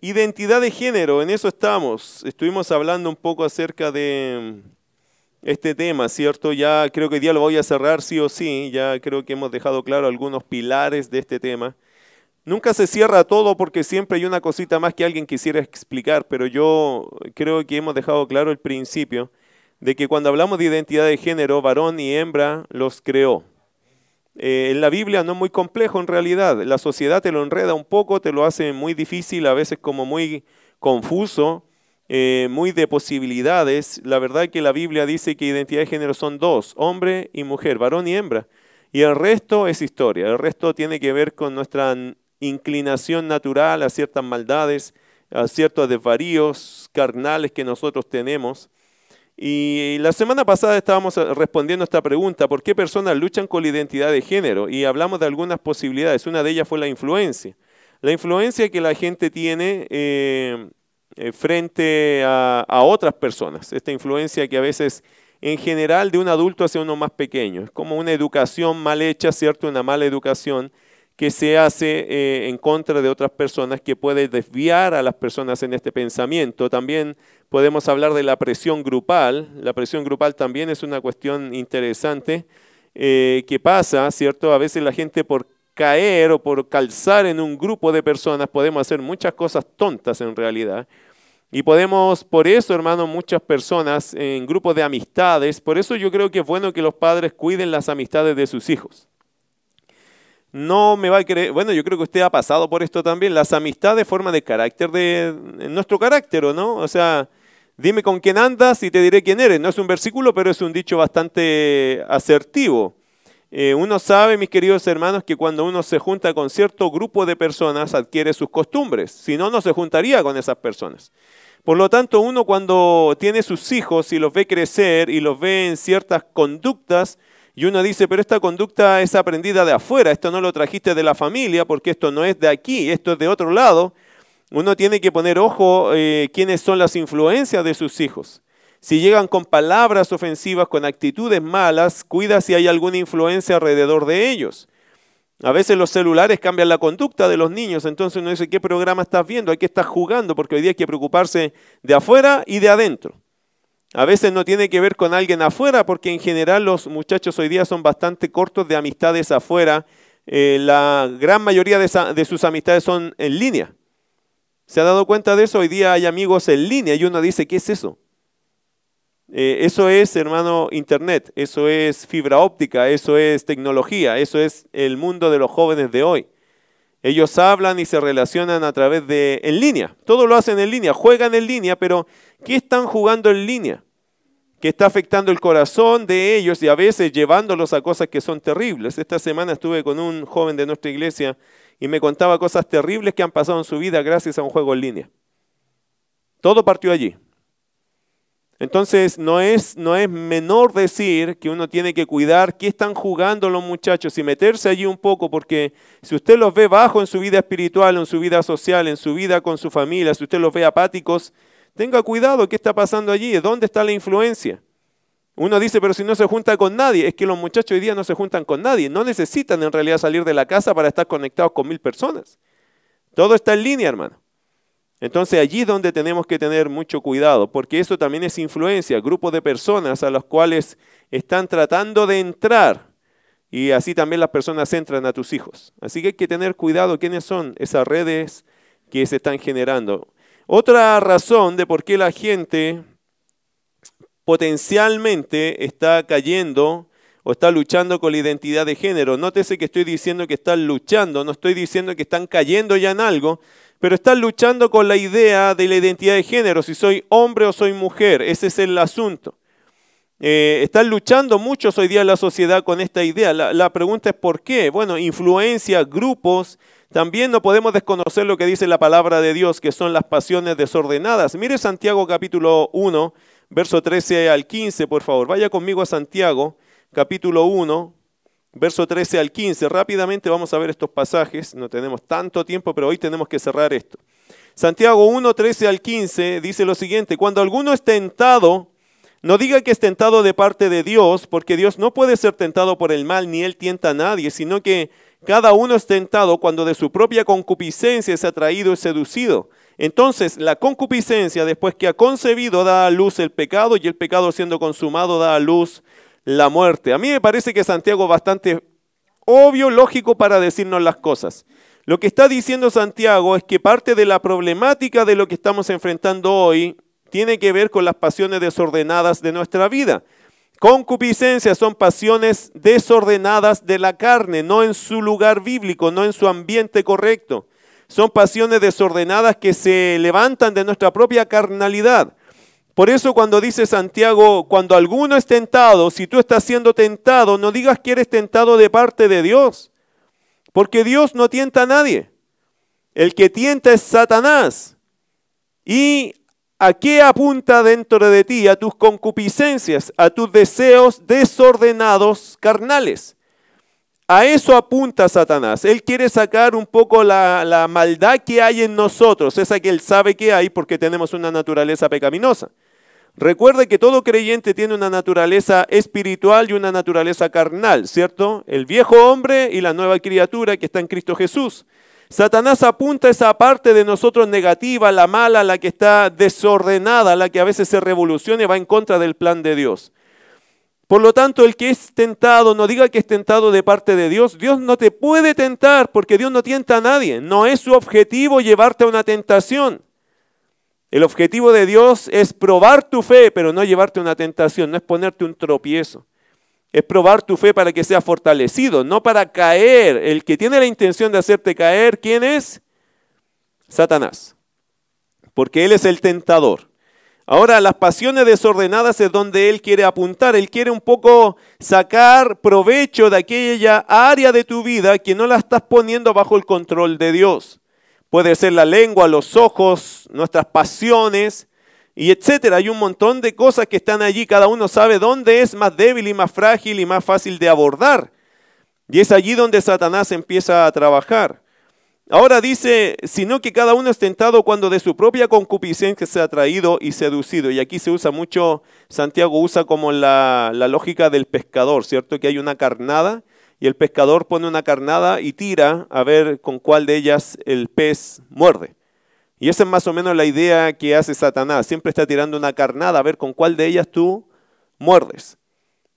Identidad de género, en eso estamos. Estuvimos hablando un poco acerca de este tema, ¿cierto? Ya creo que hoy día lo voy a cerrar sí o sí, ya creo que hemos dejado claro algunos pilares de este tema. Nunca se cierra todo porque siempre hay una cosita más que alguien quisiera explicar, pero yo creo que hemos dejado claro el principio de que cuando hablamos de identidad de género, varón y hembra los creó. Eh, en la Biblia no es muy complejo en realidad. La sociedad te lo enreda un poco, te lo hace muy difícil, a veces como muy confuso, eh, muy de posibilidades. La verdad es que la Biblia dice que identidad de género son dos, hombre y mujer, varón y hembra. Y el resto es historia. El resto tiene que ver con nuestra inclinación natural a ciertas maldades, a ciertos desvaríos carnales que nosotros tenemos. Y la semana pasada estábamos eh, respondiendo a esta pregunta, ¿por qué personas luchan con la identidad de género? Y hablamos de algunas posibilidades. Una de ellas fue la influencia. La influencia que la gente tiene eh, eh, frente a, a, otras personas. Esta influencia que a veces, en general, de un adulto hacia uno más pequeño. Es como una educación mal hecha, ¿cierto? Una mala educación que se hace eh, en contra de otras personas, que puede desviar a las personas en este pensamiento. También podemos hablar de la presión grupal. La presión grupal también es una cuestión interesante eh, que pasa, ¿cierto? A veces la gente por caer o por calzar en un grupo de personas podemos hacer muchas cosas tontas en realidad. Y podemos, por eso, hermano, muchas personas en grupos de amistades, por eso yo creo que es bueno que los padres cuiden las amistades de sus hijos no me va a querer, bueno, yo creo que usted ha pasado por esto también, las amistades forman de carácter de nuestro carácter, ¿no? O sea, dime con quién andas y te diré quién eres. No es un versículo, pero es un dicho bastante asertivo. Eh, uno sabe, mis queridos hermanos, que cuando uno se junta con cierto grupo de personas adquiere sus costumbres, si no, no se juntaría con esas personas. Por lo tanto, uno cuando tiene sus hijos y los ve crecer y los ve en ciertas conductas, y uno dice, pero esta conducta es aprendida de afuera, esto no lo trajiste de la familia, porque esto no es de aquí, esto es de otro lado. Uno tiene que poner ojo eh, quiénes son las influencias de sus hijos. Si llegan con palabras ofensivas, con actitudes malas, cuida si hay alguna influencia alrededor de ellos. A veces los celulares cambian la conducta de los niños, entonces uno dice, ¿qué programa estás viendo? ¿A qué estás jugando? Porque hoy día hay que preocuparse de afuera y de adentro. A veces no tiene que ver con alguien afuera, porque en general los muchachos hoy día son bastante cortos de amistades afuera. Eh, la gran mayoría de, sus amistades son en línea. ¿Se ha dado cuenta de eso? Hoy día hay amigos en línea y uno dice, ¿qué es eso? Eh, eso es, hermano, Internet, eso es fibra óptica, eso es tecnología, eso es el mundo de los jóvenes de hoy. Ellos hablan y se relacionan a través de en línea. Todo lo hacen en línea, juegan en línea, pero ¿qué están jugando en línea? Que está afectando el corazón de ellos y a veces llevándolos a cosas que son terribles. Esta semana estuve con un joven de nuestra iglesia y me contaba cosas terribles que han pasado en su vida gracias a un juego en línea. Todo partió allí. Entonces no es, no es menor decir que uno tiene que cuidar qué están jugando los muchachos y meterse allí un poco, porque si usted los ve bajo en su vida espiritual, en su vida social, en su vida con su familia, si usted los ve apáticos, tenga cuidado qué está pasando allí, dónde está la influencia. Uno dice, pero si no se junta con nadie, es que los muchachos hoy día no se juntan con nadie, no necesitan en realidad salir de la casa para estar conectados con mil personas. Todo está en línea, hermano. Entonces allí es donde tenemos que tener mucho cuidado, porque eso también es influencia, grupos de personas a los cuales están tratando de entrar y así también las personas entran a tus hijos. Así que hay que tener cuidado quiénes son esas redes que se están generando. Otra razón de por qué la gente potencialmente está cayendo o está luchando con la identidad de género. Nótese que estoy diciendo que están luchando, no estoy diciendo que están cayendo ya en algo, pero están luchando con la idea de la identidad de género, si soy hombre o soy mujer, ese es el asunto. Eh, están luchando muchos hoy día la sociedad con esta idea. La, la, pregunta es ¿por qué? Bueno, influencia, grupos. También no podemos desconocer lo que dice la palabra de Dios, que son las pasiones desordenadas. Mire Santiago capítulo 1, verso 13 al 15, por favor. Vaya conmigo a Santiago capítulo 1, verso 13 al 15. Rápidamente vamos a ver estos pasajes, no tenemos tanto tiempo, pero hoy tenemos que cerrar esto. Santiago 1, 13 al 15 dice lo siguiente, cuando alguno es tentado, no diga que es tentado de parte de Dios, porque Dios no puede ser tentado por el mal, ni él tienta a nadie, sino que cada uno es tentado cuando de su propia concupiscencia es atraído y seducido. Entonces, la concupiscencia, después que ha concebido, da a luz el pecado y el pecado siendo consumado da a luz la muerte. A mí me parece que Santiago es bastante obvio, lógico para decirnos las cosas. Lo que está diciendo Santiago es que parte de la problemática de lo que estamos enfrentando hoy tiene que ver con las pasiones desordenadas de nuestra vida. Concupiscencia son pasiones desordenadas de la carne, no en su lugar bíblico, no en su ambiente correcto. Son pasiones desordenadas que se levantan de nuestra propia carnalidad. Por eso cuando dice Santiago, cuando alguno es tentado, si tú estás siendo tentado, no digas que eres tentado de parte de Dios. Porque Dios no tienta a nadie. El que tienta es Satanás. ¿Y a qué apunta dentro de ti? A tus concupiscencias, a tus deseos desordenados carnales. A eso apunta Satanás. Él quiere sacar un poco la, la, maldad que hay en nosotros, esa que él sabe que hay porque tenemos una naturaleza pecaminosa. Recuerde que todo creyente tiene una naturaleza espiritual y una naturaleza carnal, ¿cierto? El viejo hombre y la nueva criatura que está en Cristo Jesús. Satanás apunta esa parte de nosotros negativa, la mala, la que está desordenada, la que a veces se revoluciona y va en contra del plan de Dios. Por lo tanto, el que es tentado, no diga que es tentado de parte de Dios. Dios no te puede tentar porque Dios no tienta a nadie. No es su objetivo llevarte a una tentación. El objetivo de Dios es probar tu fe, pero no llevarte a una tentación, no es ponerte un tropiezo. Es probar tu fe para que sea fortalecido, no para caer. El que tiene la intención de hacerte caer, ¿quién es? Satanás. Porque él es el tentador. Ahora, las pasiones desordenadas es donde él quiere apuntar. Él quiere un poco sacar provecho de aquella área de tu vida que no la estás poniendo bajo el control de Dios. Puede ser la lengua, los ojos, nuestras pasiones y etcétera. Hay un montón de cosas que están allí. Cada uno sabe dónde es más débil y más frágil y más fácil de abordar. Y es allí donde Satanás empieza a trabajar. Ahora dice, sino que cada uno es tentado cuando de su propia concupiscencia se ha traído y seducido. Y aquí se usa mucho, Santiago usa como la, lógica del pescador, ¿cierto? Que hay una carnada y el pescador pone una carnada y tira a ver con cuál de ellas el pez muerde. Y esa es más o menos la idea que hace Satanás. Siempre está tirando una carnada a ver con cuál de ellas tú muerdes.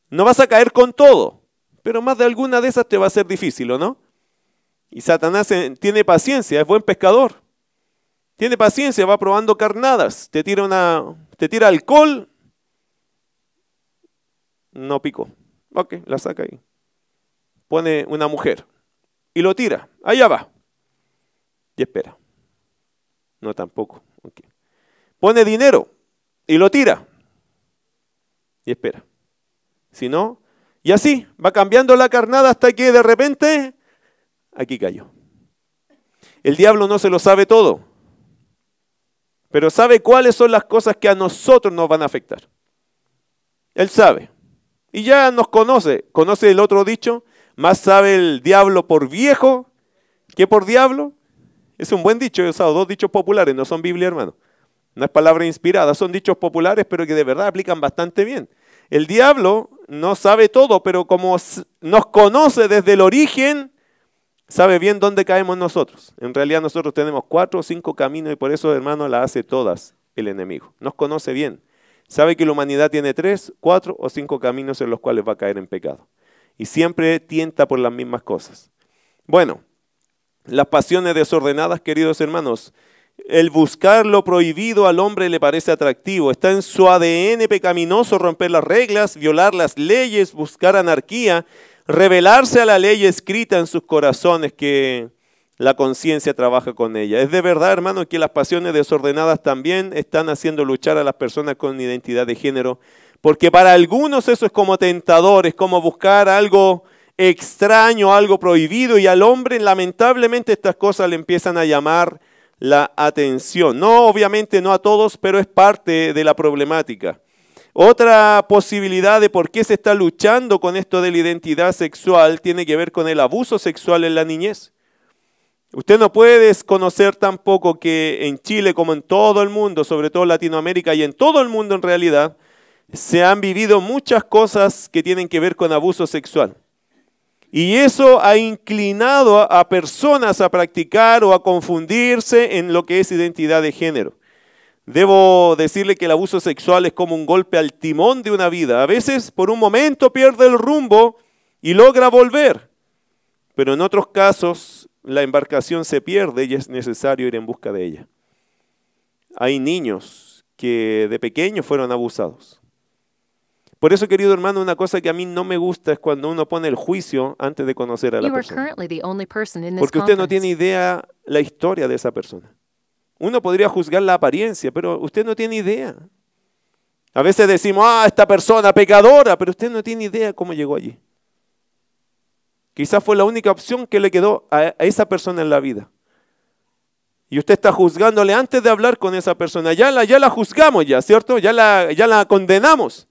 No vas a caer con todo, pero más de alguna de esas te va a ser difícil, ¿o no? Y Satanás tiene paciencia, es buen pescador. Tiene paciencia, va probando carnadas. Te tira, una, te tira alcohol. No pico. Ok, la saca ahí pone una mujer y lo tira, allá va. Y espera. No tampoco. Pone dinero y lo tira. Y espera. Si no, y así va cambiando la carnada hasta que de repente aquí cayó. El diablo no se lo sabe todo, pero sabe cuáles son las cosas que a nosotros nos van a afectar. Él sabe. Y ya nos conoce. ¿Conoce el otro dicho? Más sabe el diablo por viejo que por diablo. Es un buen dicho, he usado dos dichos populares, no son Biblia, hermano. No es palabra inspirada, son dichos populares, pero que de verdad aplican bastante bien. El diablo no sabe todo, pero como nos conoce desde el origen, sabe bien dónde caemos nosotros. En realidad nosotros tenemos cuatro o cinco caminos y por eso, hermano, la hace todas el enemigo. Nos conoce bien. Sabe que la humanidad tiene tres, cuatro o cinco caminos en los cuales va a caer en pecado y siempre tienta por las mismas cosas. Bueno, las pasiones desordenadas, queridos hermanos, el buscar lo prohibido al hombre le parece atractivo. Está en su ADN pecaminoso romper las reglas, violar las leyes, buscar anarquía, revelarse a la ley escrita en sus corazones que la conciencia trabaja con ella. Es de verdad, hermano, que las pasiones desordenadas también están haciendo luchar a las personas con identidad de género porque para algunos eso es como tentador, es como buscar algo extraño, algo prohibido, y al hombre lamentablemente estas cosas le empiezan a llamar la atención. No, obviamente no a todos, pero es parte de la problemática. Otra posibilidad de por qué se está luchando con esto de la identidad sexual tiene que ver con el abuso sexual en la niñez. Usted no puede desconocer tampoco que en Chile, como en todo el mundo, sobre todo en Latinoamérica y en todo el mundo en realidad, se han vivido muchas cosas que tienen que ver con abuso sexual. Y eso ha inclinado a personas a practicar o a confundirse en lo que es identidad de género. Debo decirle que el abuso sexual es como un golpe al timón de una vida. A veces por un momento pierde el rumbo y logra volver, pero en otros casos la embarcación se pierde y es necesario ir en busca de ella. Hay niños que de pequeños fueron abusados. Por eso, querido hermano, una cosa que a mí no me gusta es cuando uno pone el juicio antes de conocer a la persona. Porque usted no tiene idea la historia de esa persona. Uno podría juzgar la apariencia, pero usted no tiene idea. A veces decimos, ah, esta persona pecadora, pero usted no tiene idea cómo llegó allí. Quizás fue la única opción que le quedó a esa persona en la vida. Y usted está juzgándole antes de hablar con esa persona. Ya la, ya la juzgamos ya, ¿cierto? Ya la, ya la condenamos.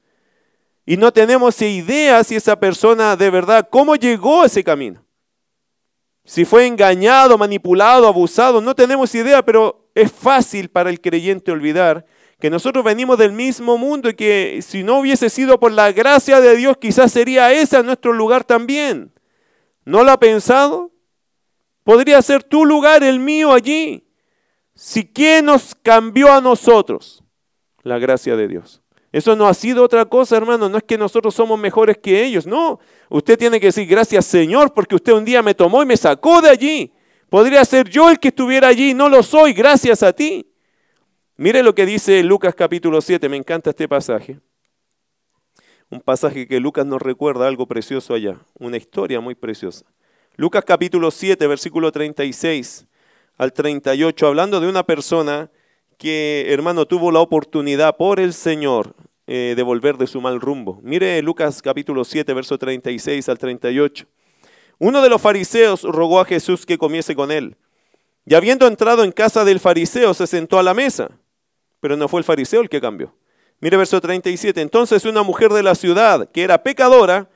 Y no tenemos idea si esa persona de verdad, cómo llegó a ese camino. Si fue engañado, manipulado, abusado, no tenemos idea, pero es fácil para el creyente olvidar que nosotros venimos del mismo mundo y que si no hubiese sido por la gracia de Dios, quizás sería ese nuestro lugar también. ¿No lo ha pensado? Podría ser tu lugar, el mío allí. Si quién nos cambió a nosotros, la gracia de Dios. Eso no ha sido otra cosa, hermano. No es que nosotros somos mejores que ellos. No. Usted tiene que decir gracias, Señor, porque usted un día me tomó y me sacó de allí. Podría ser yo el que estuviera allí. No lo soy, gracias a ti. Mire lo que dice Lucas capítulo 7. Me encanta este pasaje. Un pasaje que Lucas nos recuerda algo precioso allá. Una historia muy preciosa. Lucas capítulo 7, versículo 36 al 38, hablando de una persona que, hermano, tuvo la oportunidad por el Señor eh, de volver de su mal rumbo. Mire Lucas capítulo 7, verso 36 al 38. Uno de los fariseos rogó a Jesús que comiese con él. Y habiendo entrado en casa del fariseo, se sentó a la mesa. Pero no fue el fariseo el que cambió. Mire verso 37. Entonces una mujer de la ciudad, que era pecadora,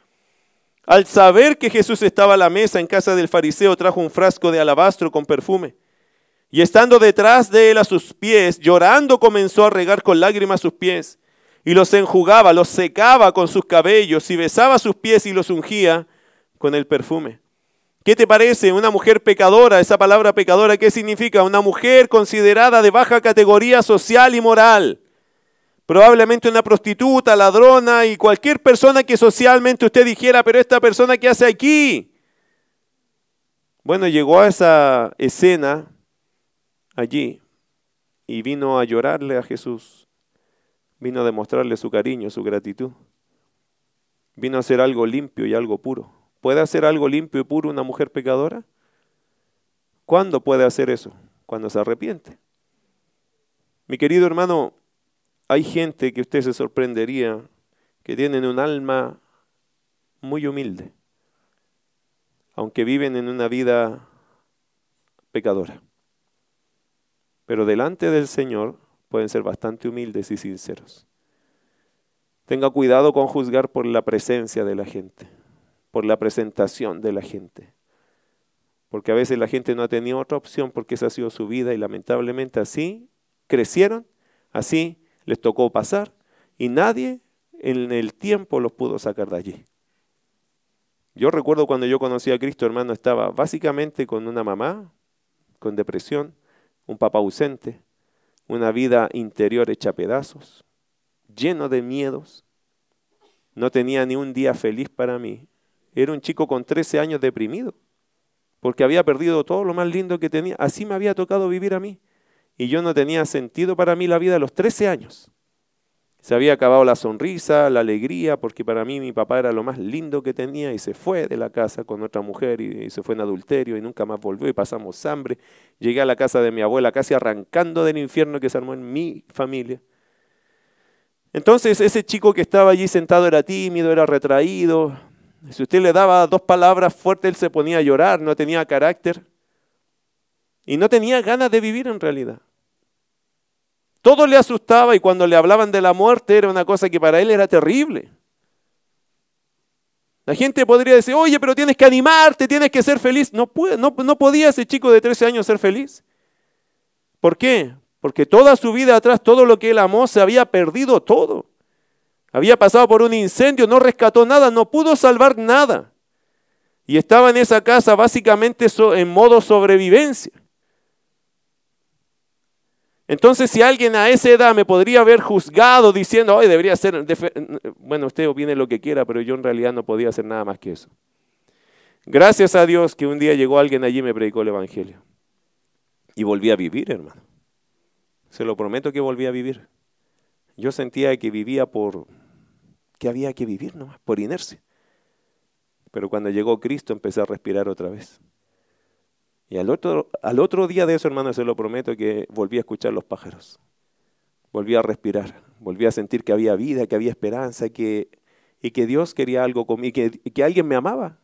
al saber que Jesús estaba a la mesa en casa del fariseo, trajo un frasco de alabastro con perfume y estando detrás de él a sus pies, llorando comenzó a regar con lágrimas sus pies, y los enjugaba, los secaba con sus cabellos, y besaba sus pies y los ungía con el perfume. ¿Qué te parece? Una mujer pecadora, esa palabra pecadora, ¿qué significa? Una mujer considerada de baja categoría social y moral. Probablemente una prostituta, ladrona y cualquier persona que socialmente usted dijera, pero esta persona ¿qué hace aquí? Bueno, llegó a esa escena allí y vino a llorarle a Jesús, vino a demostrarle su cariño, su gratitud, vino a hacer algo limpio y algo puro. ¿Puede hacer algo limpio y puro una mujer pecadora? ¿Cuándo puede hacer eso? Cuando se arrepiente. Mi querido hermano, hay gente que usted se sorprendería que tienen un alma muy humilde, aunque viven en una vida pecadora. Pero delante del Señor pueden ser bastante humildes y sinceros. Tenga cuidado con juzgar por la presencia de la gente, por la presentación de la gente. Porque a veces la gente no ha tenido otra opción porque esa ha sido su vida y lamentablemente así crecieron, así les tocó pasar y nadie en el tiempo los pudo sacar de allí. Yo recuerdo cuando yo conocí a Cristo, hermano, estaba básicamente con una mamá con depresión, un papá ausente, una vida interior hecha pedazos, lleno de miedos. No tenía ni un día feliz para mí. Era un chico con 13 años deprimido, porque había perdido todo lo más lindo que tenía. Así me había tocado vivir a mí. Y yo no tenía sentido para mí la vida a los 13 años. Se había acabado la sonrisa, la alegría, porque para mí mi papá era lo más lindo que tenía y se fue de la casa con otra mujer y, se fue en adulterio y nunca más volvió y pasamos hambre. Llegué a la casa de mi abuela casi arrancando del infierno que se armó en mi familia. Entonces ese chico que estaba allí sentado era tímido, era retraído. Si usted le daba dos palabras fuertes, él se ponía a llorar, no tenía carácter. Y no tenía ganas de vivir en realidad. Todo le asustaba y cuando le hablaban de la muerte era una cosa que para él era terrible. La gente podría decir, oye, pero tienes que animarte, tienes que ser feliz. No, puede, no, podía ese chico de 13 años ser feliz. ¿Por qué? Porque toda su vida atrás, todo lo que él amó, se había perdido todo. Había pasado por un incendio, no rescató nada, no pudo salvar nada. Y estaba en esa casa básicamente en modo sobrevivencia. Entonces, si alguien a esa edad me podría haber juzgado diciendo, hoy debería ser, bueno, usted opine lo que quiera, pero yo en realidad no podía hacer nada más que eso. Gracias a Dios que un día llegó alguien allí y me predicó el Evangelio. Y volví a vivir, hermano. Se lo prometo que volví a vivir. Yo sentía que vivía por, que había que vivir nomás, por inercia. Pero cuando llegó Cristo empecé a respirar otra vez. Y al otro, al otro día de eso, hermano, se lo prometo que volví a escuchar los pájaros. Volví a respirar. Volví a sentir que había vida, que había esperanza, que, y que Dios quería algo conmigo, que, que alguien me amaba.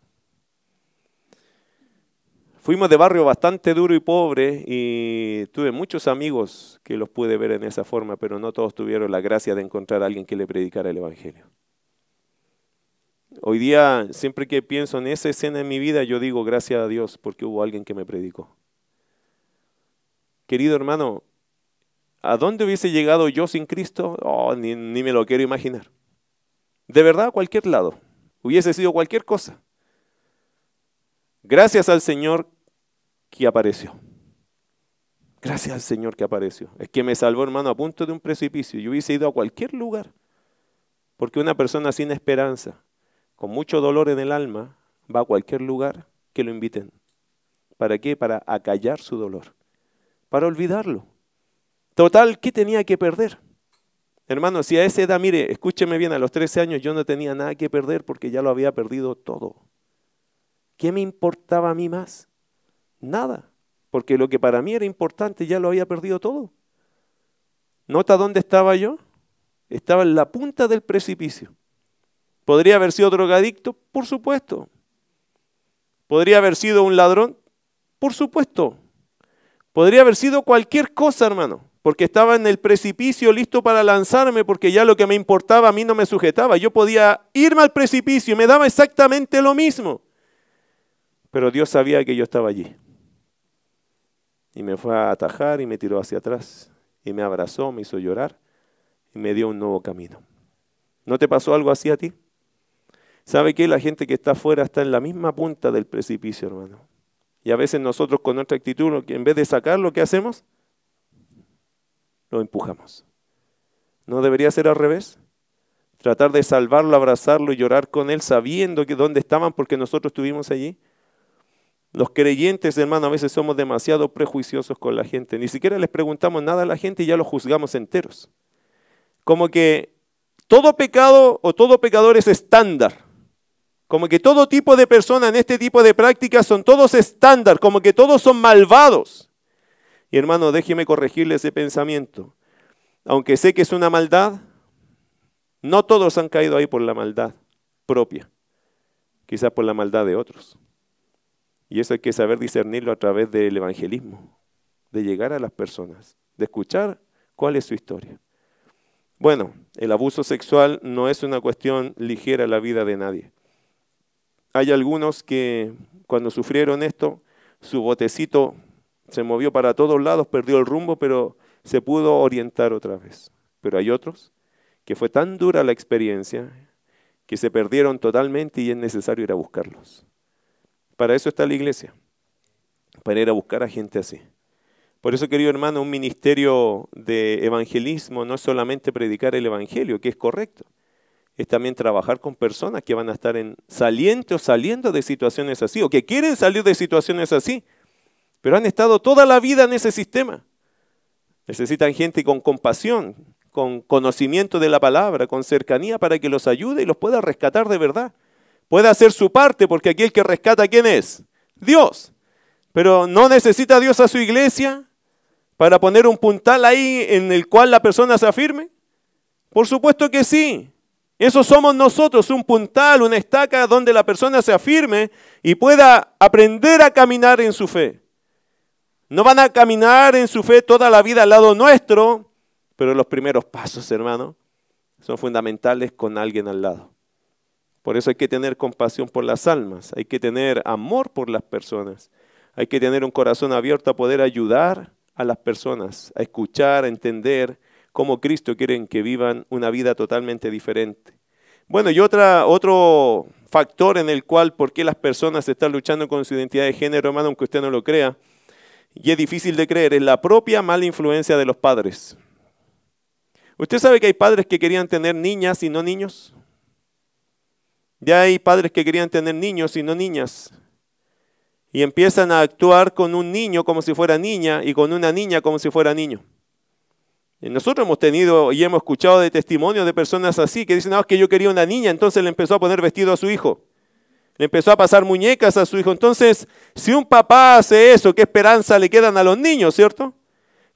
Fuimos de barrio bastante duro y pobre y tuve muchos amigos que los pude ver en esa forma, pero no todos tuvieron la gracia de encontrar a alguien que le predicara el Evangelio. Hoy día, siempre que pienso en esa escena en mi vida, yo digo gracias a Dios porque hubo alguien que me predicó. Querido hermano, ¿a dónde hubiese llegado yo sin Cristo? Oh, ni, ni me lo quiero imaginar. De verdad, a cualquier lado. Hubiese sido cualquier cosa. Gracias al Señor que apareció. Gracias al Señor que apareció. Es que me salvó, hermano, a punto de un precipicio. Yo hubiese ido a cualquier lugar. Porque una persona sin esperanza, con mucho dolor en el alma, va a cualquier lugar que lo inviten. ¿Para qué? Para acallar su dolor, para olvidarlo. Total, ¿qué tenía que perder? Hermano, si a esa edad, mire, escúcheme bien, a los 13 años yo no tenía nada que perder porque ya lo había perdido todo. ¿Qué me importaba a mí más? Nada, porque lo que para mí era importante ya lo había perdido todo. ¿Nota dónde estaba yo? Estaba en la punta del precipicio. ¿Podría haber sido drogadicto? Por supuesto. ¿Podría haber sido un ladrón? Por supuesto. Podría haber sido cualquier cosa, hermano, porque estaba en el precipicio listo para lanzarme, porque ya lo que me importaba a mí no me sujetaba. Yo podía irme al precipicio y me daba exactamente lo mismo. Pero Dios sabía que yo estaba allí. Y me fue a atajar y me tiró hacia atrás. Y me abrazó, me hizo llorar y me dio un nuevo camino. ¿No te pasó algo así a ti? ¿Sabe que la gente que está afuera está en la misma punta del precipicio, hermano? Y a veces nosotros con nuestra actitud, en vez de sacarlo, ¿qué hacemos? Lo empujamos. ¿No debería ser al revés? Tratar de salvarlo, abrazarlo y llorar con él sabiendo que dónde estaban porque nosotros estuvimos allí. Los creyentes, hermano, a veces somos demasiado prejuiciosos con la gente. Ni siquiera les preguntamos nada a la gente y ya los juzgamos enteros. Como que todo pecado o todo pecador es estándar. Como que todo tipo de personas en este tipo de prácticas son todos estándar, como que todos son malvados. Y hermano, déjeme corregirle ese pensamiento. Aunque sé que es una maldad, no todos han caído ahí por la maldad propia, quizás por la maldad de otros. Y eso hay que saber discernirlo a través del evangelismo, de llegar a las personas, de escuchar cuál es su historia. Bueno, el abuso sexual no es una cuestión ligera en la vida de nadie. Hay algunos que cuando sufrieron esto, su botecito se movió para todos lados, perdió el rumbo, pero se pudo orientar otra vez. Pero hay otros que fue tan dura la experiencia que se perdieron totalmente y es necesario ir a buscarlos. Para eso está la iglesia, para ir a buscar a gente así. Por eso, querido hermano, un ministerio de evangelismo no es solamente predicar el evangelio, que es correcto, es también trabajar con personas que van a estar en saliente o saliendo de situaciones así, o que quieren salir de situaciones así, pero han estado toda la vida en ese sistema. Necesitan gente con compasión, con conocimiento de la palabra, con cercanía para que los ayude y los pueda rescatar de verdad. Puede hacer su parte, porque aquí el que rescata, ¿quién es? Dios. Pero no necesita Dios a su iglesia para poner un puntal ahí en el cual la persona se afirme. Por supuesto que sí. Eso somos nosotros, un puntal, una estaca donde la persona se afirme y pueda aprender a caminar en su fe. No van a caminar en su fe toda la vida al lado nuestro, pero los primeros pasos, hermano, son fundamentales con alguien al lado. Por eso hay que tener compasión por las almas, hay que tener amor por las personas, hay que tener un corazón abierto a poder ayudar a las personas, a escuchar, a entender cómo Cristo quiere que vivan una vida totalmente diferente. Bueno, y otra, otro factor en el cual, por qué las personas están luchando con su identidad de género, hermano, aunque usted no lo crea, y es difícil de creer, es la propia mala influencia de los padres. ¿Usted sabe que hay padres que querían tener niñas y no niños? Ya hay padres que querían tener niños y no niñas. Y empiezan a actuar con un niño como si fuera niña y con una niña como si fuera niño. Nosotros hemos tenido y hemos escuchado de testimonios de personas así que dicen, no, es que yo quería una niña, entonces le empezó a poner vestido a su hijo. Le empezó a pasar muñecas a su hijo. Entonces, si un papá hace eso, ¿qué esperanza le quedan a los niños, cierto?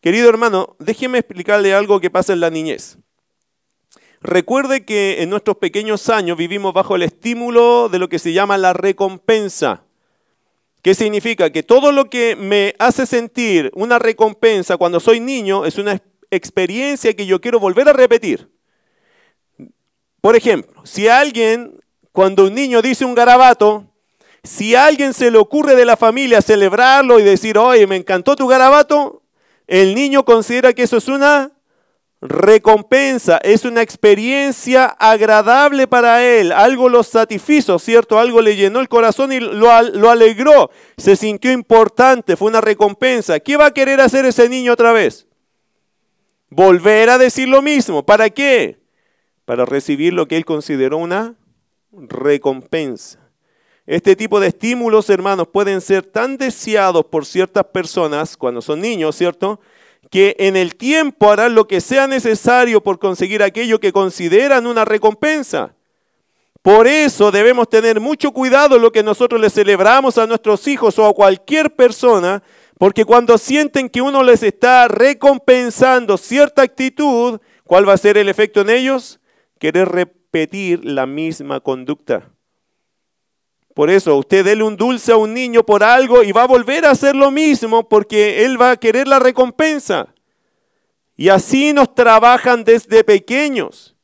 Querido hermano, déjeme explicarle algo que pasa en la niñez. Recuerde que en nuestros pequeños años vivimos bajo el estímulo de lo que se llama la recompensa. ¿Qué significa? Que todo lo que me hace sentir una recompensa cuando soy niño es una experiencia que yo quiero volver a repetir. Por ejemplo, si alguien, cuando un niño dice un garabato, si alguien se le ocurre de la familia celebrarlo y decir, oye, me encantó tu garabato, el niño considera que eso es una recompensa, es una experiencia agradable para él, algo lo satisfizo, ¿cierto? Algo le llenó el corazón y lo, lo, alegró, se sintió importante, fue una recompensa. ¿Qué va a querer hacer ese niño otra vez? Volver a decir lo mismo, ¿para qué? Para recibir lo que él consideró una recompensa. Este tipo de estímulos, hermanos, pueden ser tan deseados por ciertas personas cuando son niños, ¿cierto? Que en el tiempo harán lo que sea necesario por conseguir aquello que consideran una recompensa. Por eso debemos tener mucho cuidado lo que nosotros le celebramos a nuestros hijos o a cualquier persona, porque cuando sienten que uno les está recompensando cierta actitud, ¿cuál va a ser el efecto en ellos? Querer repetir la misma conducta. Por eso, usted déle un dulce a un niño por algo y va a volver a hacer lo mismo porque él va a querer la recompensa. Y así nos trabajan desde pequeños.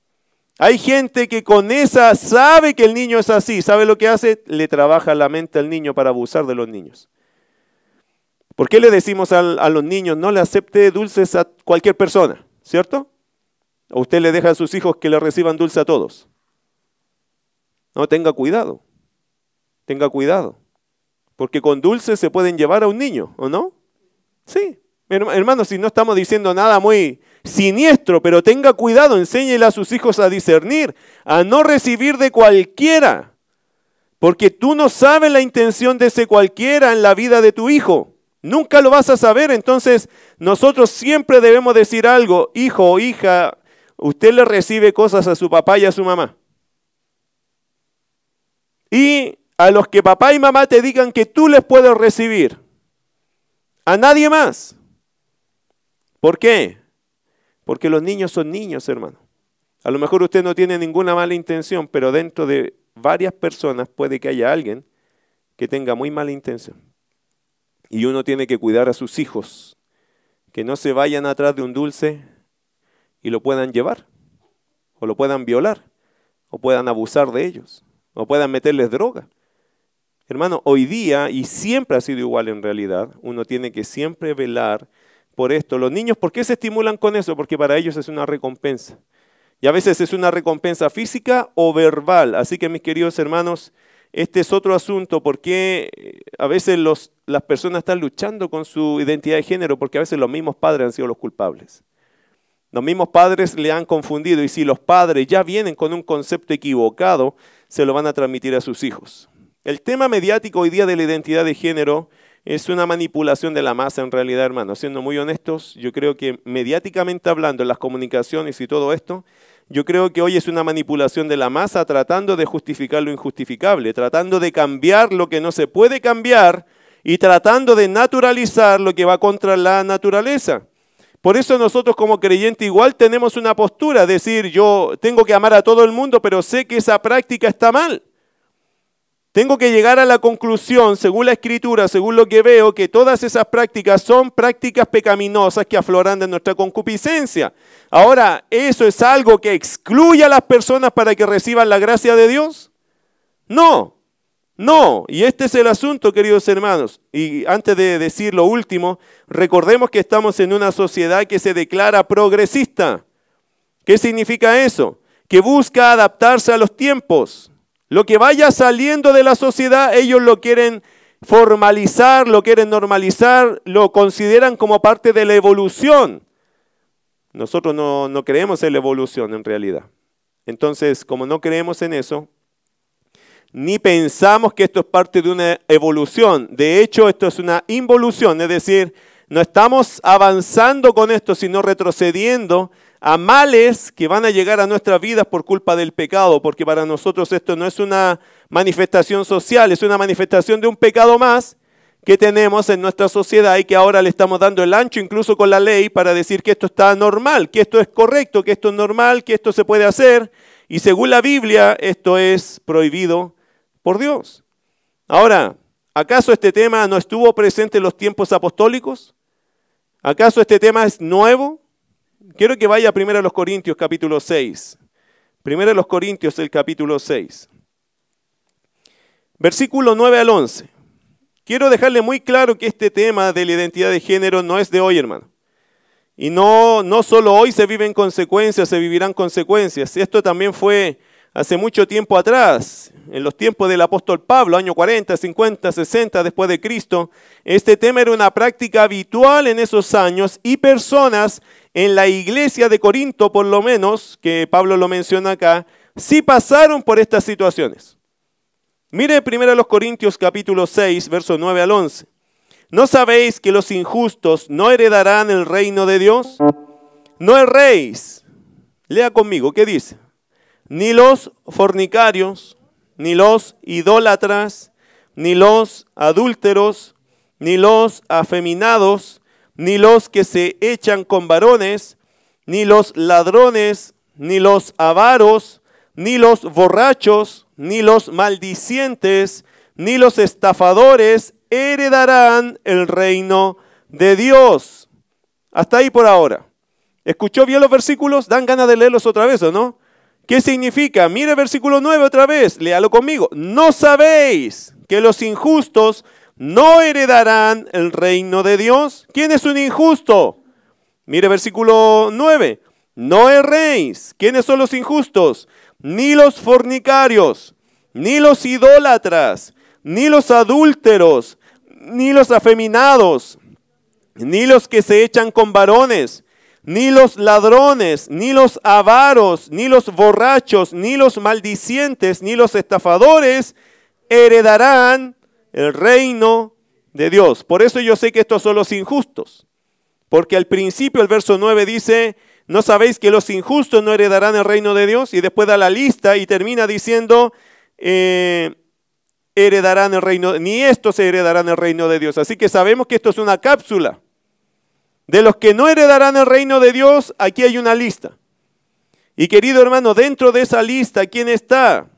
Hay gente que con esa sabe que el niño es así. ¿Sabe lo que hace? Le trabaja la mente al niño para abusar de los niños. ¿Por qué le decimos a, los niños no le acepte dulces a cualquier persona? ¿Cierto? ¿O usted le deja a sus hijos que le reciban dulce a todos? No, tenga cuidado tenga cuidado. Porque con dulces se pueden llevar a un niño, ¿o no? Sí. Hermano, si no estamos diciendo nada muy siniestro, pero tenga cuidado, enséñele a sus hijos a discernir, a no recibir de cualquiera. Porque tú no sabes la intención de ese cualquiera en la vida de tu hijo. Nunca lo vas a saber. Entonces, nosotros siempre debemos decir algo, hijo o hija, usted le recibe cosas a su papá y a su mamá. Y a los que papá y mamá te digan que tú les puedes recibir. A nadie más. ¿Por qué? Porque los niños son niños, hermano. A lo mejor usted no tiene ninguna mala intención, pero dentro de varias personas puede que haya alguien que tenga muy mala intención. Y uno tiene que cuidar a sus hijos, que no se vayan atrás de un dulce y lo puedan llevar, o lo puedan violar, o puedan abusar de ellos, o puedan meterles droga. Hermano, hoy día, y siempre ha sido igual en realidad, uno tiene que siempre velar por esto. Los niños, ¿por qué se estimulan con eso? Porque para ellos es una recompensa. Y a veces es una recompensa física o verbal. Así que mis queridos hermanos, este es otro asunto, porque eh, a veces los, las personas están luchando con su identidad de género, porque a veces los mismos padres han sido los culpables. Los mismos padres le han confundido y si los padres ya vienen con un concepto equivocado, se lo van a transmitir a sus hijos. El tema mediático hoy día de la identidad de género es una manipulación de la masa en realidad, hermano. Siendo muy honestos, yo creo que mediáticamente hablando, las comunicaciones y todo esto, yo creo que hoy es una manipulación de la masa tratando de justificar lo injustificable, tratando de cambiar lo que no se puede cambiar y tratando de naturalizar lo que va contra la naturaleza. Por eso nosotros como creyentes igual tenemos una postura, decir yo tengo que amar a todo el mundo, pero sé que esa práctica está mal. Tengo que llegar a la conclusión, según la escritura, según lo que veo, que todas esas prácticas son prácticas pecaminosas que afloran de nuestra concupiscencia. Ahora, ¿eso es algo que excluye a las personas para que reciban la gracia de Dios? No, no. Y este es el asunto, queridos hermanos. Y antes de decir lo último, recordemos que estamos en una sociedad que se declara progresista. ¿Qué significa eso? que busca adaptarse a los tiempos. Lo que vaya saliendo de la sociedad, ellos lo quieren formalizar, lo quieren normalizar, lo consideran como parte de la evolución. Nosotros no, no creemos en la evolución en realidad. Entonces, como no creemos en eso, ni pensamos que esto es parte de una evolución. De hecho, esto es una involución, es decir, no estamos avanzando con esto, sino retrocediendo a males que van a llegar a nuestras vidas por culpa del pecado, porque para nosotros esto no es una manifestación social, es una manifestación de un pecado más que tenemos en nuestra sociedad y que ahora le estamos dando el ancho incluso con la ley para decir que esto está normal, que esto es correcto, que esto es normal, que esto se puede hacer y según la Biblia esto es prohibido por Dios. Ahora, ¿acaso este tema no estuvo presente en los tiempos apostólicos? ¿Acaso este tema es nuevo? Quiero que vaya primero a los Corintios capítulo 6. Primero a los Corintios el capítulo 6. Versículo 9 al 11. Quiero dejarle muy claro que este tema de la identidad de género no es de hoy, hermano. Y no, no solo hoy se viven consecuencias, se vivirán consecuencias. Esto también fue hace mucho tiempo atrás, en los tiempos del apóstol Pablo, año 40, 50, 60 después de Cristo. Este tema era una práctica habitual en esos años y personas en la iglesia de Corinto, por lo menos, que Pablo lo menciona acá, sí pasaron por estas situaciones. Mire primero los Corintios capítulo 6, versos 9 al 11. ¿No sabéis que los injustos no heredarán el reino de Dios? No erréis. Lea conmigo, ¿qué dice? Ni los fornicarios, ni los idólatras, ni los adúlteros, ni los afeminados, ni los que se echan con varones, ni los ladrones, ni los avaros, ni los borrachos, ni los maldicientes, ni los estafadores heredarán el reino de Dios. Hasta ahí por ahora. ¿Escuchó bien los versículos? ¿Dan ganas de leerlos otra vez o no? ¿Qué significa? Mire versículo 9 otra vez, léalo conmigo. No sabéis que los injustos no heredarán el reino de Dios. ¿Quién es un injusto? Mire versículo 9. No erréis. ¿Quiénes son los injustos? Ni los fornicarios, ni los idólatras, ni los adúlteros, ni los afeminados, ni los que se echan con varones, ni los ladrones, ni los avaros, ni los borrachos, ni los maldicientes, ni los estafadores heredarán el reino de Dios. Por eso yo sé que estos son los injustos. Porque al principio el verso 9 dice, ¿no sabéis que los injustos no heredarán el reino de Dios? Y después da la lista y termina diciendo, eh, heredarán el reino, ni estos heredarán el reino de Dios. Así que sabemos que esto es una cápsula. De los que no heredarán el reino de Dios, aquí hay una lista. Y querido hermano, dentro de esa lista, ¿quién está?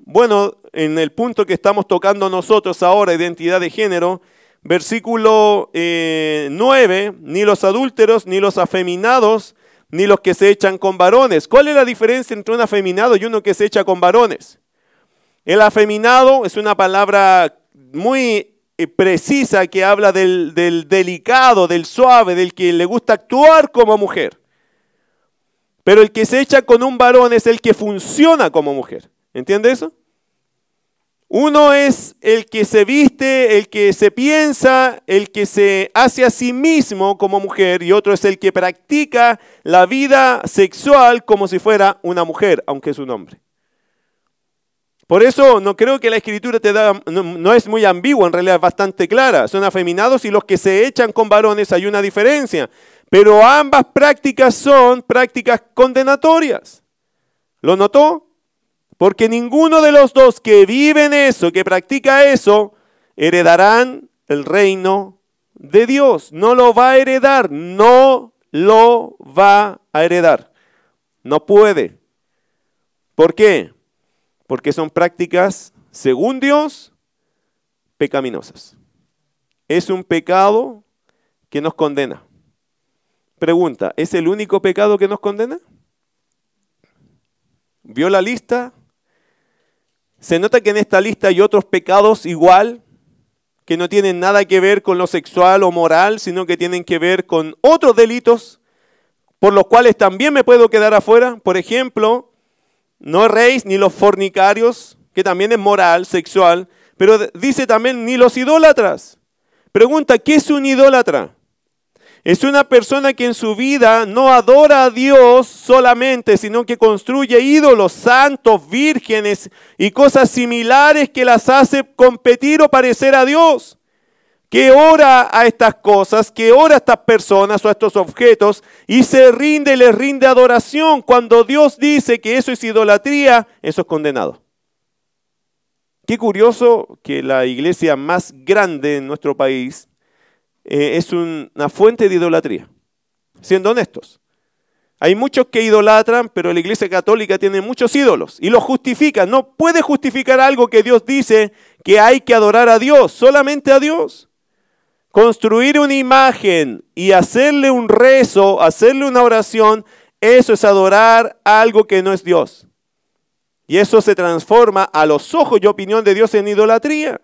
Bueno, en el punto que estamos tocando nosotros ahora, identidad de género, versículo 9, eh, ni los adúlteros, ni los afeminados, ni los que se echan con varones. ¿Cuál es la diferencia entre un afeminado y uno que se echa con varones? El afeminado es una palabra muy precisa que habla del, del delicado, del suave, del que le gusta actuar como mujer. Pero el que se echa con un varón es el que funciona como mujer. ¿Entiende eso? Uno es el que se viste, el que se piensa, el que se hace a sí mismo como mujer y otro es el que practica la vida sexual como si fuera una mujer, aunque es un hombre. Por eso no creo que la escritura te da, no, es muy ambigua, en realidad es bastante clara. Son afeminados y los que se echan con varones hay una diferencia. Pero ambas prácticas son prácticas condenatorias. ¿Lo notó? Porque ninguno de los dos que viven eso, que practica eso, heredarán el reino de Dios. No lo va a heredar, no lo va a heredar. No puede. ¿Por qué? Porque son prácticas, según Dios, pecaminosas. Es un pecado que nos condena. Pregunta, ¿es el único pecado que nos condena? ¿Vio la lista? Se nota que en esta lista hay otros pecados igual, que no tienen nada que ver con lo sexual o moral, sino que tienen que ver con otros delitos por los cuales también me puedo quedar afuera. Por ejemplo, No erréis ni los fornicarios, que también es moral, sexual, pero dice también ni los idólatras. Pregunta, ¿qué es un idólatra? Es una persona que en su vida no adora a Dios solamente, sino que construye ídolos santos, vírgenes y cosas similares que las hace competir o parecer a Dios. Que ora a estas cosas, que ora a estas personas o a estos objetos y se rinde les rinde adoración. Cuando Dios dice que eso es idolatría, eso es condenado. Qué curioso que la iglesia más grande en nuestro país eh, es una fuente de idolatría, siendo honestos. Hay muchos que idolatran, pero la Iglesia Católica tiene muchos ídolos y los justifica. No puede justificar algo que Dios dice que hay que adorar a Dios, solamente a Dios. Construir una imagen y hacerle un rezo, hacerle una oración, eso es adorar algo que no es Dios. Y eso se transforma a los ojos y opinión de Dios en idolatría.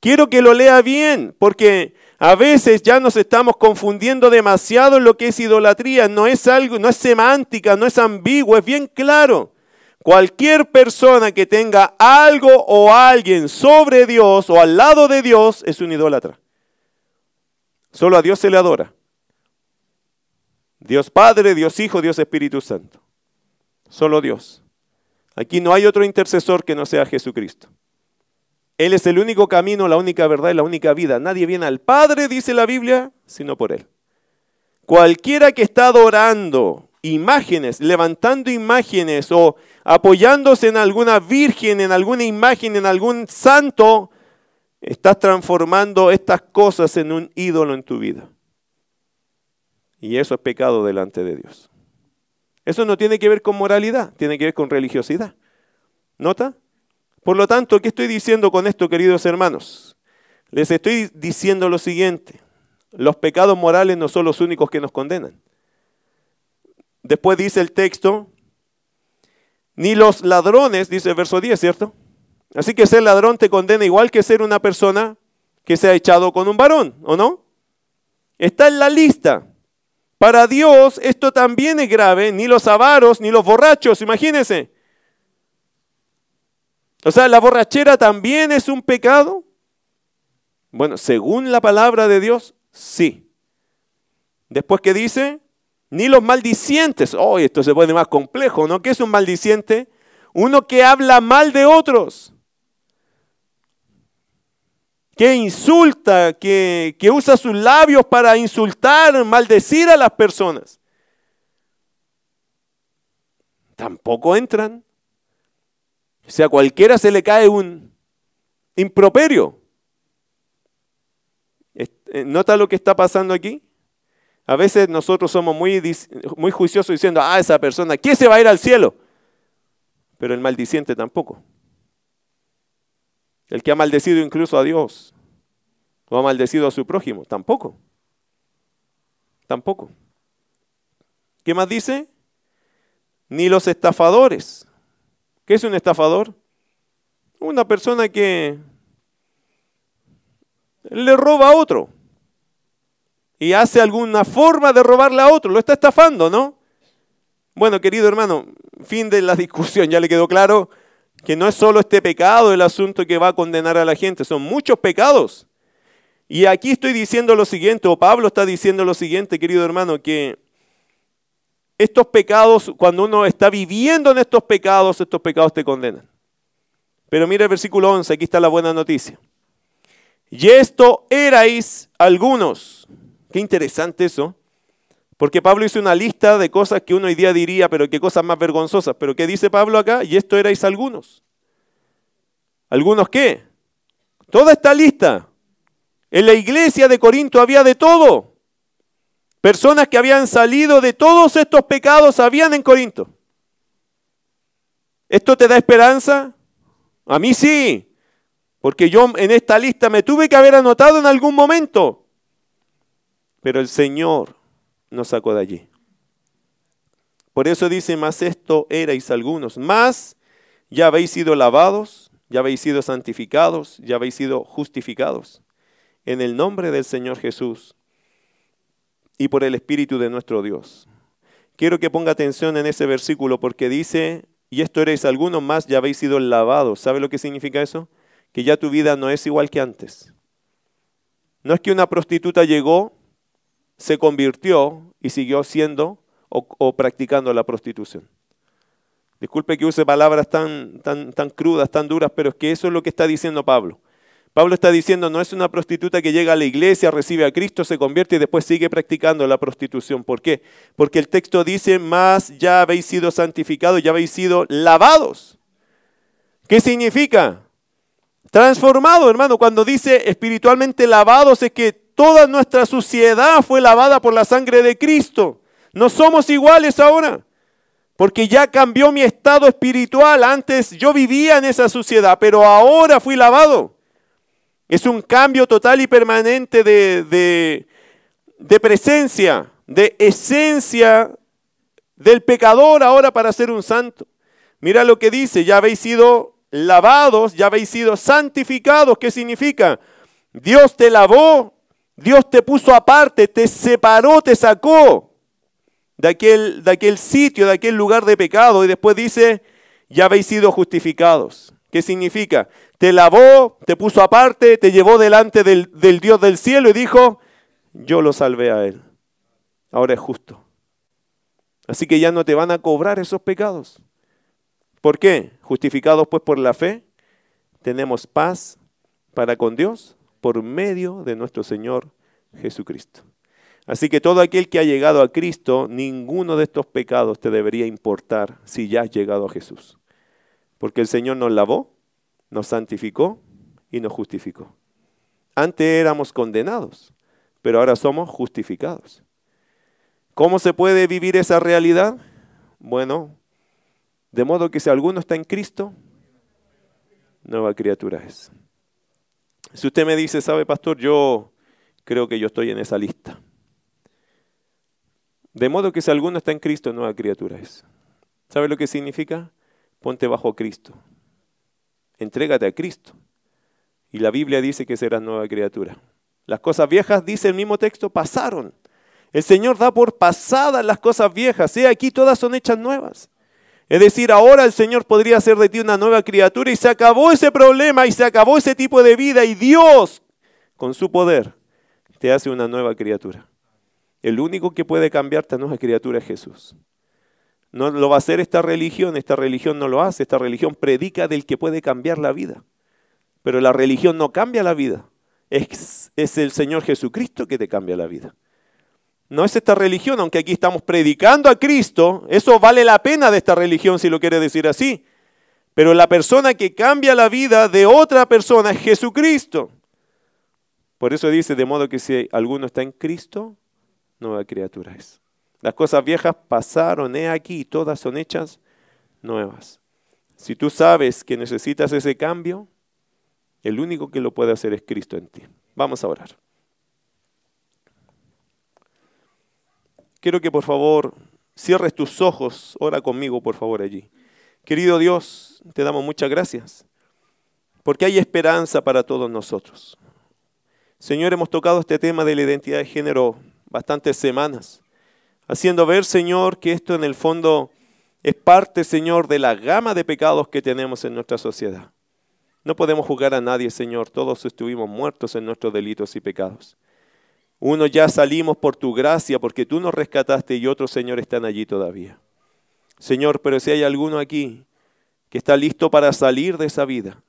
Quiero que lo lea bien, porque a veces ya nos estamos confundiendo demasiado en lo que es idolatría. No es algo, no es semántica, no es ambiguo, es bien claro. Cualquier persona que tenga algo o alguien sobre Dios o al lado de Dios es un idólatra. Solo a Dios se le adora. Dios Padre, Dios Hijo, Dios Espíritu Santo. Solo Dios. Aquí no hay otro intercesor que no sea Jesucristo. Él es el único camino, la única verdad y la única vida. Nadie viene al Padre, dice la Biblia, sino por Él. Cualquiera que está adorando imágenes, levantando imágenes o apoyándose en alguna virgen, en alguna imagen, en algún santo, estás transformando estas cosas en un ídolo en tu vida. Y eso es pecado delante de Dios. Eso no tiene que ver con moralidad, tiene que ver con religiosidad. ¿Nota? Por lo tanto, ¿qué estoy diciendo con esto, queridos hermanos? Les estoy diciendo lo siguiente. Los pecados morales no son los únicos que nos condenan. Después dice el texto, ni los ladrones, dice el verso 10, ¿cierto? Así que ser ladrón te condena igual que ser una persona que se ha echado con un varón, ¿o no? Está en la lista. Para Dios esto también es grave, ni los avaros, ni los borrachos, imagínense. O sea, ¿la borrachera también es un pecado? Bueno, según la palabra de Dios, sí. Después que dice, ni los maldicientes. Oh, esto se pone más complejo, ¿no? ¿Qué es un maldiciente? Uno que habla mal de otros. Que insulta, que, que usa sus labios para insultar, maldecir a las personas. Tampoco entran. O sea, a cualquiera se le cae un improperio. Eh, ¿Nota lo que está pasando aquí? A veces nosotros somos muy, muy juiciosos diciendo, ah, esa persona, ¿quién se va a ir al cielo? Pero el maldiciente tampoco. El que ha maldecido incluso a Dios o ha maldecido a su prójimo, tampoco. Tampoco. ¿Qué más dice? Ni los estafadores. ¿Qué es un estafador? Una persona que le roba a otro y hace alguna forma de robarle a otro, lo está estafando, ¿no? Bueno, querido hermano, fin de la discusión, ya le quedó claro que no es solo este pecado el asunto que va a condenar a la gente, son muchos pecados. Y aquí estoy diciendo lo siguiente, o Pablo está diciendo lo siguiente, querido hermano, que estos pecados, cuando uno está viviendo en estos pecados, estos pecados te condenan. Pero mira el versículo 11, aquí está la buena noticia. Y esto erais algunos. Qué interesante eso. Porque Pablo hizo una lista de cosas que uno hoy día diría, pero qué cosas más vergonzosas. Pero ¿qué dice Pablo acá? Y esto erais algunos. ¿Algunos qué? Toda esta lista. En la iglesia de Corinto había de todo. Personas que habían salido de todos estos pecados habían en Corinto. ¿Esto te da esperanza? A mí sí, porque yo en esta lista me tuve que haber anotado en algún momento. Pero el Señor nos sacó de allí. Por eso dice, más esto erais algunos, más ya habéis sido lavados, ya habéis sido santificados, ya habéis sido justificados en el nombre del Señor Jesús y por el Espíritu de nuestro Dios. Quiero que ponga atención en ese versículo porque dice, y esto eres algunos más, ya habéis sido lavados. ¿Sabe lo que significa eso? Que ya tu vida no es igual que antes. No es que una prostituta llegó, se convirtió y siguió siendo o, practicando la prostitución. Disculpe que use palabras tan, tan, tan crudas, tan duras, pero es que eso es lo que está diciendo Pablo. Pablo está diciendo, no es una prostituta que llega a la iglesia, recibe a Cristo, se convierte y después sigue practicando la prostitución. ¿Por qué? Porque el texto dice, más ya habéis sido santificados, ya habéis sido lavados. ¿Qué significa? Transformado, hermano. Cuando dice espiritualmente lavados es que toda nuestra suciedad fue lavada por la sangre de Cristo. No somos iguales ahora. Porque ya cambió mi estado espiritual. Antes yo vivía en esa suciedad, pero ahora fui lavado. Es un cambio total y permanente de, de, presencia, de esencia del pecador ahora para ser un santo. Mira lo que dice, ya habéis sido lavados, ya habéis sido santificados. ¿Qué significa? Dios te lavó, Dios te puso aparte, te separó, te sacó de aquel, de aquel sitio, de aquel lugar de pecado. Y después dice, ya habéis sido justificados. ¿Qué significa? te lavó, te puso aparte, te llevó delante del, Dios del cielo y dijo, yo lo salvé a él. Ahora es justo. Así que ya no te van a cobrar esos pecados. ¿Por qué? Justificados pues por la fe, tenemos paz para con Dios por medio de nuestro Señor Jesucristo. Así que todo aquel que ha llegado a Cristo, ninguno de estos pecados te debería importar si ya has llegado a Jesús. Porque el Señor nos lavó, nos santificó y nos justificó. Antes éramos condenados, pero ahora somos justificados. ¿Cómo se puede vivir esa realidad? Bueno, de modo que si alguno está en Cristo, nueva criatura es. Si usted me dice, sabe pastor, yo creo que yo estoy en esa lista. De modo que si alguno está en Cristo, nueva criatura es. ¿Sabe lo que significa? Ponte bajo Cristo entrégate a Cristo. Y la Biblia dice que serás nueva criatura. Las cosas viejas, dice el mismo texto, pasaron. El Señor da por pasadas las cosas viejas. He aquí todas son hechas nuevas. Es decir, ahora el Señor podría hacer de ti una nueva criatura y se acabó ese problema y se acabó ese tipo de vida y Dios, con su poder, te hace una nueva criatura. El único que puede cambiarte a nueva criatura es Jesús. No lo va a hacer esta religión, esta religión no lo hace, esta religión predica del que puede cambiar la vida. Pero la religión no cambia la vida, es, es el Señor Jesucristo que te cambia la vida. No es esta religión, aunque aquí estamos predicando a Cristo, eso vale la pena de esta religión si lo quiere decir así. Pero la persona que cambia la vida de otra persona es Jesucristo. Por eso dice, de modo que si alguno está en Cristo, nueva criatura es. Las cosas viejas pasaron, he aquí, todas son hechas nuevas. Si tú sabes que necesitas ese cambio, el único que lo puede hacer es Cristo en ti. Vamos a orar. Quiero que por favor cierres tus ojos, ora conmigo por favor allí. Querido Dios, te damos muchas gracias, porque hay esperanza para todos nosotros. Señor, hemos tocado este tema de la identidad de género bastantes semanas haciendo ver, Señor, que esto en el fondo es parte, Señor, de la gama de pecados que tenemos en nuestra sociedad. No podemos juzgar a nadie, Señor, todos estuvimos muertos en nuestros delitos y pecados. Uno ya salimos por tu gracia, porque tú nos rescataste y otros, Señor, están allí todavía. Señor, pero si hay alguno aquí que está listo para salir de esa vida,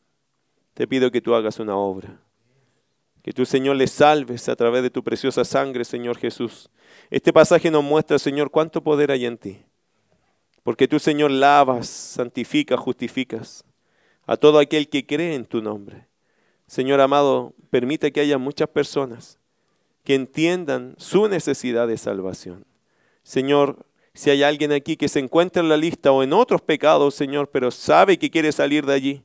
te pido que tú hagas una obra. Que tú, Señor, le salves a través de tu preciosa sangre, Señor Jesús. Este pasaje nos muestra, Señor, cuánto poder hay en ti. Porque tú, Señor, lavas, santificas, justificas a todo aquel que cree en tu nombre. Señor amado, permite que haya muchas personas que entiendan su necesidad de salvación. Señor, si hay alguien aquí que se encuentra en la lista o en otros pecados, Señor, pero sabe que quiere salir de allí,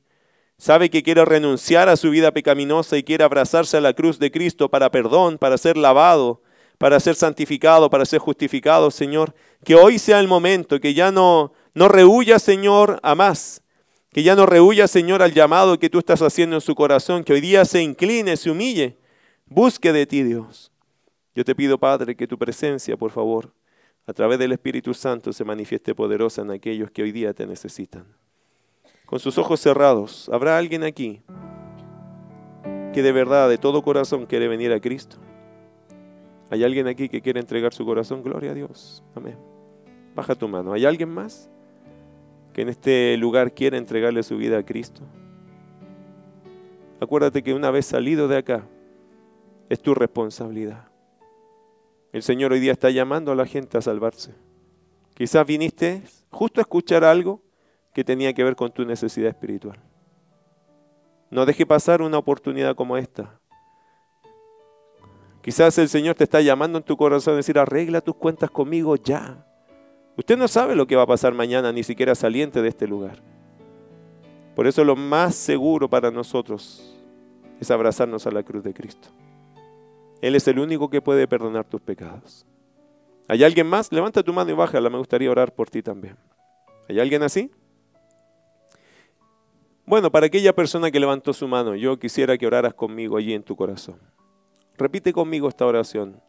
sabe que quiere renunciar a su vida pecaminosa y quiere abrazarse a la cruz de Cristo para perdón, para ser lavado, para ser santificado, para ser justificado, Señor, que hoy sea el momento, que ya no, no rehuya, Señor, a más, que ya no rehuya, Señor, al llamado que tú estás haciendo en su corazón, que hoy día se incline, se humille, busque de ti, Dios. Yo te pido, Padre, que tu presencia, por favor, a través del Espíritu Santo se manifieste poderosa en aquellos que hoy día te necesitan. Con sus ojos cerrados, ¿habrá alguien aquí que de verdad, de todo corazón quiere venir a Cristo? ¿Hay alguien aquí que quiere entregar su corazón? Gloria a Dios. Amén. Baja tu mano. ¿Hay alguien más que en este lugar quiere entregarle su vida a Cristo? Acuérdate que una vez salido de acá, es tu responsabilidad. El Señor hoy día está llamando a la gente a salvarse. Quizás viniste justo a escuchar algo que tenía que ver con tu necesidad espiritual. No deje pasar una oportunidad como esta. Quizás el Señor te está llamando en tu corazón a decir, arregla tus cuentas conmigo ya. Usted no sabe lo que va a pasar mañana, ni siquiera saliente de este lugar. Por eso lo más seguro para nosotros es abrazarnos a la cruz de Cristo. Él es el único que puede perdonar tus pecados. ¿Hay alguien más? Levanta tu mano y bájala. Me gustaría orar por ti también. ¿Hay alguien así? Bueno, para aquella persona que levantó su mano, yo quisiera que oraras conmigo allí en tu corazón. Repite conmigo esta oración.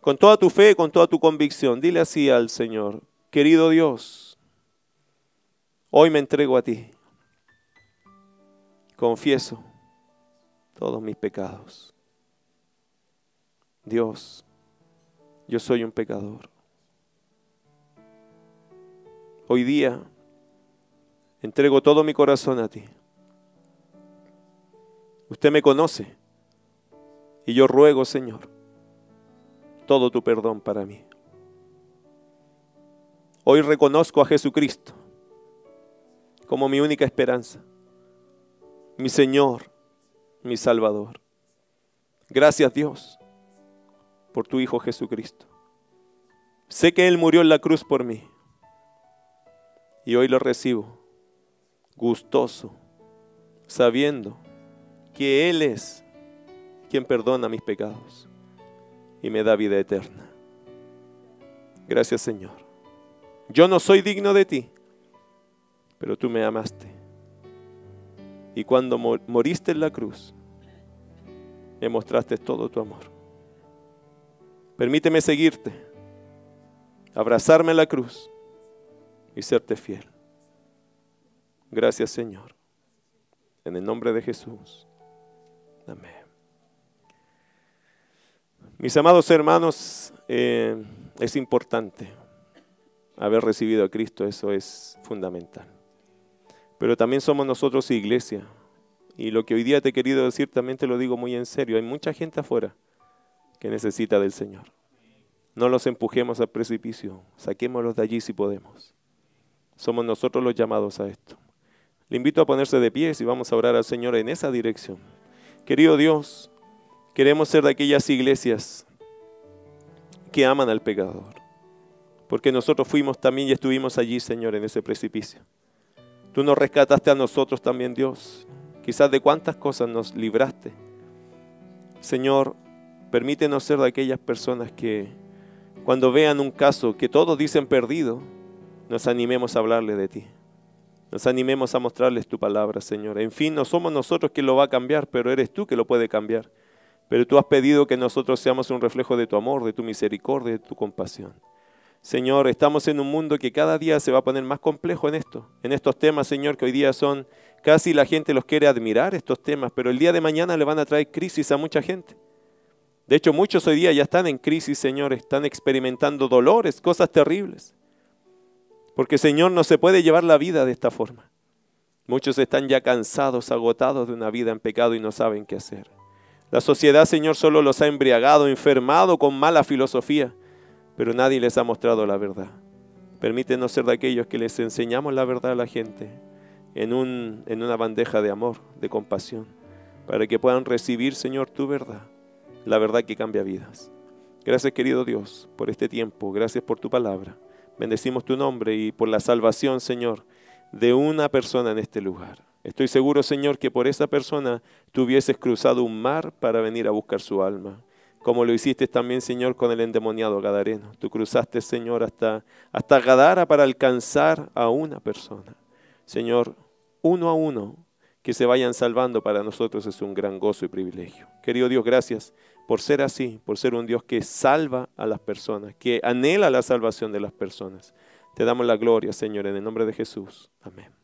Con toda tu fe, con toda tu convicción, dile así al Señor, querido Dios, hoy me entrego a ti. Confieso todos mis pecados. Dios, yo soy un pecador. Hoy día entrego todo mi corazón a ti. Usted me conoce y yo ruego, Señor, todo tu perdón para mí. Hoy reconozco a Jesucristo como mi única esperanza, mi Señor, mi Salvador. Gracias Dios por tu Hijo Jesucristo. Sé que Él murió en la cruz por mí y hoy lo recibo gustoso, sabiendo que Él es quien perdona mis pecados y me da vida eterna. Gracias Señor. Yo no soy digno de ti, pero tú me amaste. Y cuando moriste en la cruz, me mostraste todo tu amor. Permíteme seguirte, abrazarme en la cruz y serte fiel. Gracias Señor. En el nombre de Jesús. Amén. Mis amados hermanos, eh, es importante haber recibido a Cristo, eso es fundamental. Pero también somos nosotros iglesia. Y lo que hoy día te he querido decir también te lo digo muy en serio. Hay mucha gente afuera que necesita del Señor. No los empujemos al precipicio, saquémoslos de allí si podemos. Somos nosotros los llamados a esto. Le invito a ponerse de pies y vamos a orar al Señor en esa dirección. Querido Dios, queremos ser de aquellas iglesias que aman al pecador, porque nosotros fuimos también y estuvimos allí, Señor, en ese precipicio. Tú nos rescataste a nosotros también, Dios. Quizás de cuántas cosas nos libraste. Señor, Permítenos ser de aquellas personas que cuando vean un caso que todos dicen perdido, nos animemos a hablarle de ti. Nos animemos a mostrarles tu palabra, Señor. En fin, no somos nosotros quien lo va a cambiar, pero eres tú que lo puede cambiar. Pero tú has pedido que nosotros seamos un reflejo de tu amor, de tu misericordia, de tu compasión. Señor, estamos en un mundo que cada día se va a poner más complejo en esto, en estos temas, Señor, que hoy día son casi la gente los quiere admirar estos temas, pero el día de mañana le van a traer crisis a mucha gente. De hecho, muchos hoy día ya están en crisis, Señor, están experimentando dolores, cosas terribles. Porque, Señor, no se puede llevar la vida de esta forma. Muchos están ya cansados, agotados de una vida en pecado y no saben qué hacer. La sociedad, Señor, solo los ha embriagado, enfermado con mala filosofía, pero nadie les ha mostrado la verdad. Permítenos ser de aquellos que les enseñamos la verdad a la gente en, un, en una bandeja de amor, de compasión, para que puedan recibir, Señor, tu verdad la verdad que cambia vidas. Gracias querido Dios por este tiempo, gracias por tu palabra. Bendecimos tu nombre y por la salvación, Señor, de una persona en este lugar. Estoy seguro, Señor, que por esa persona tú hubieses cruzado un mar para venir a buscar su alma. Como lo hiciste también, Señor, con el endemoniado Gadareno. Tú cruzaste, Señor, hasta, hasta Gadara para alcanzar a una persona. Señor, uno a uno, que se vayan salvando para nosotros es un gran gozo y privilegio. Querido Dios, gracias por ser así, por ser un Dios que salva a las personas, que anhela la salvación de las personas. Te damos la gloria, Señor, en el nombre de Jesús. Amén.